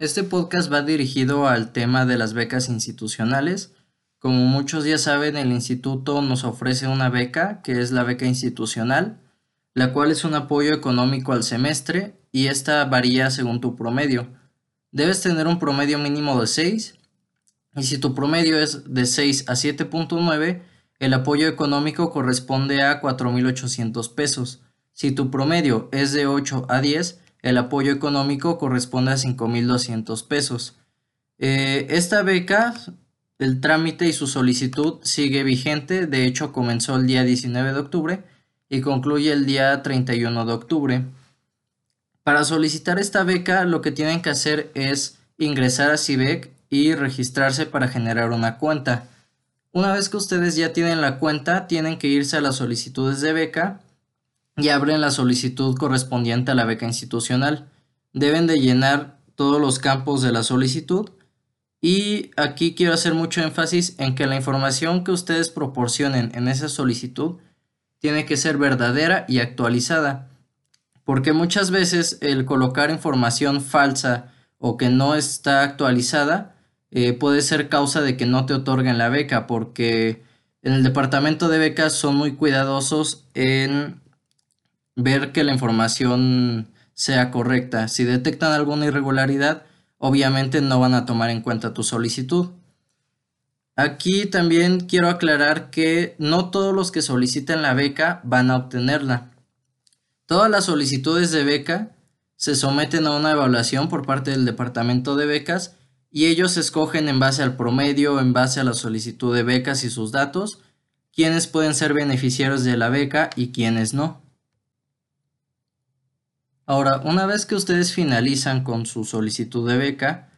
Este podcast va dirigido al tema de las becas institucionales. Como muchos ya saben, el instituto nos ofrece una beca, que es la beca institucional, la cual es un apoyo económico al semestre y esta varía según tu promedio. Debes tener un promedio mínimo de 6 y si tu promedio es de 6 a 7.9, el apoyo económico corresponde a 4.800 pesos. Si tu promedio es de 8 a 10, el apoyo económico corresponde a 5.200 pesos. Eh, esta beca, el trámite y su solicitud sigue vigente, de hecho comenzó el día 19 de octubre y concluye el día 31 de octubre. Para solicitar esta beca lo que tienen que hacer es ingresar a CIBEC y registrarse para generar una cuenta. Una vez que ustedes ya tienen la cuenta, tienen que irse a las solicitudes de beca y abren la solicitud correspondiente a la beca institucional. Deben de llenar todos los campos de la solicitud y aquí quiero hacer mucho énfasis en que la información que ustedes proporcionen en esa solicitud tiene que ser verdadera y actualizada, porque muchas veces el colocar información falsa o que no está actualizada eh, puede ser causa de que no te otorguen la beca, porque en el departamento de becas son muy cuidadosos en ver que la información sea correcta. Si detectan alguna irregularidad, obviamente no van a tomar en cuenta tu solicitud. Aquí también quiero aclarar que no todos los que soliciten la beca van a obtenerla. Todas las solicitudes de beca se someten a una evaluación por parte del departamento de becas y ellos escogen en base al promedio, en base a la solicitud de becas y sus datos, quiénes pueden ser beneficiarios de la beca y quiénes no. Ahora, una vez que ustedes finalizan con su solicitud de beca,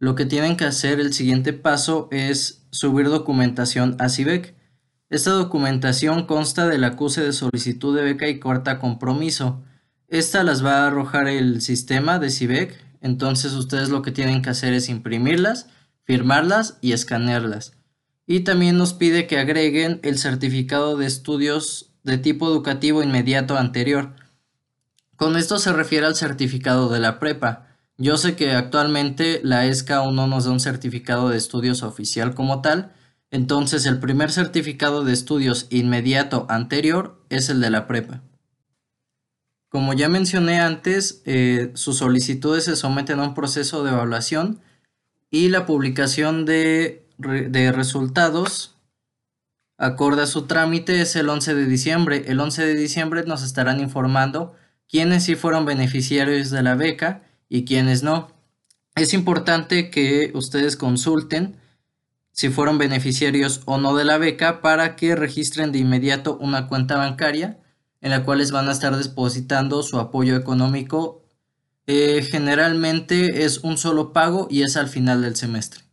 lo que tienen que hacer el siguiente paso es subir documentación a CIBEC. Esta documentación consta del acuse de solicitud de beca y corta compromiso. Esta las va a arrojar el sistema de CIBEC, entonces ustedes lo que tienen que hacer es imprimirlas, firmarlas y escanearlas. Y también nos pide que agreguen el certificado de estudios de tipo educativo inmediato anterior. Con esto se refiere al certificado de la prepa. Yo sé que actualmente la ESCA aún no nos da un certificado de estudios oficial como tal, entonces el primer certificado de estudios inmediato anterior es el de la prepa. Como ya mencioné antes, eh, sus solicitudes se someten a un proceso de evaluación y la publicación de, de resultados acorde a su trámite es el 11 de diciembre. El 11 de diciembre nos estarán informando quiénes sí fueron beneficiarios de la beca y quiénes no. Es importante que ustedes consulten si fueron beneficiarios o no de la beca para que registren de inmediato una cuenta bancaria en la cual les van a estar depositando su apoyo económico. Eh, generalmente es un solo pago y es al final del semestre.